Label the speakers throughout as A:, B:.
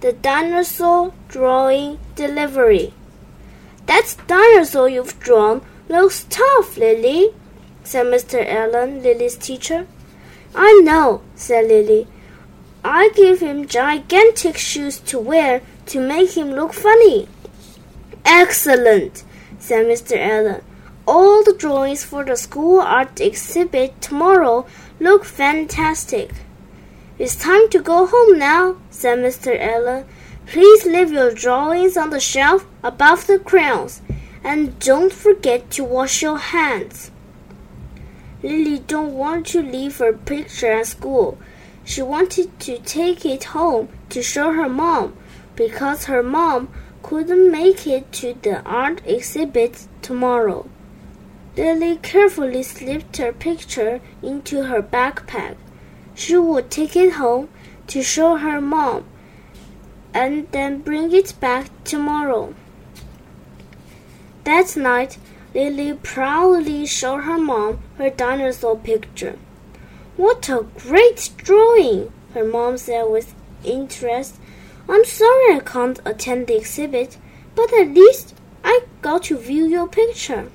A: The Dinosaur Drawing Delivery. That dinosaur you've drawn looks tough, Lily, said Mr. Allen, Lily's teacher. I know, said Lily. I gave him gigantic shoes to wear to make him look funny. Excellent, said Mr. Allen. All the drawings for the school art exhibit tomorrow look fantastic. It's time to go home now, said Mr. Allen. Please leave your drawings on the shelf above the crayons, and don't forget to wash your hands. Lily don't want to leave her picture at school. She wanted to take it home to show her mom because her mom couldn't make it to the art exhibit tomorrow. Lily carefully slipped her picture into her backpack. She would take it home to show her mom and then bring it back tomorrow. That night, Lily proudly showed her mom her dinosaur picture. What a great drawing! her mom said with interest. I'm sorry I can't attend the exhibit, but at least I got to view your picture.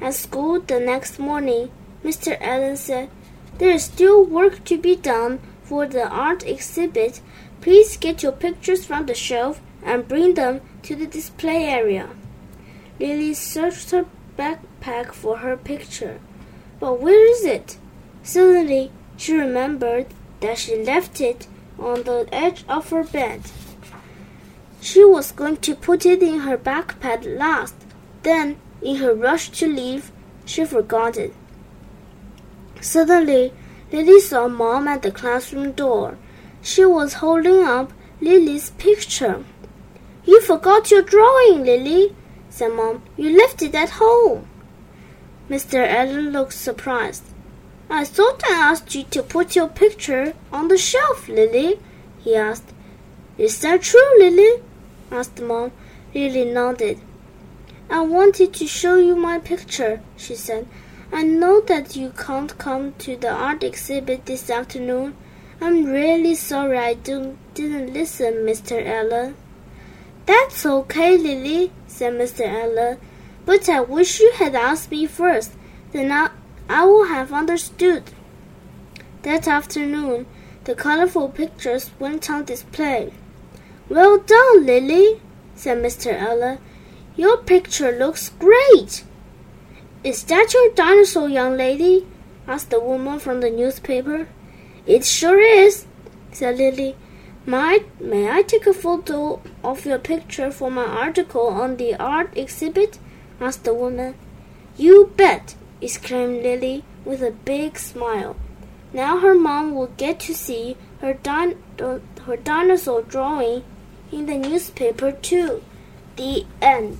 A: At school the next morning, Mr. Allen said, There is still work to be done for the art exhibit. Please get your pictures from the shelf and bring them to the display area. Lily searched her backpack for her picture. But where is it? Suddenly, she remembered that she left it on the edge of her bed. She was going to put it in her backpack last. Then in her rush to leave, she forgot it. Suddenly, Lily saw Mom at the classroom door. She was holding up Lily's picture. You forgot your drawing, Lily, said Mom. You left it at home. Mr. Allen looked surprised. I thought I asked you to put your picture on the shelf, Lily, he asked. Is that true, Lily? asked Mom. Lily nodded. I wanted to show you my picture, she said. I know that you can't come to the art exhibit this afternoon. I'm really sorry I don't, didn't listen, Mr. Allen. That's okay, Lily, said Mr. Allen. But I wish you had asked me first. Then I, I would have understood. That afternoon, the colorful pictures went on display. Well done, Lily, said Mr. Allen. Your picture looks great. Is that your dinosaur, young lady? asked the woman from the newspaper. It sure is, said Lily. May, may I take a photo of your picture for my article on the art exhibit? asked the woman. You bet, exclaimed Lily with a big smile. Now her mom will get to see her, din- her dinosaur drawing in the newspaper too. The end.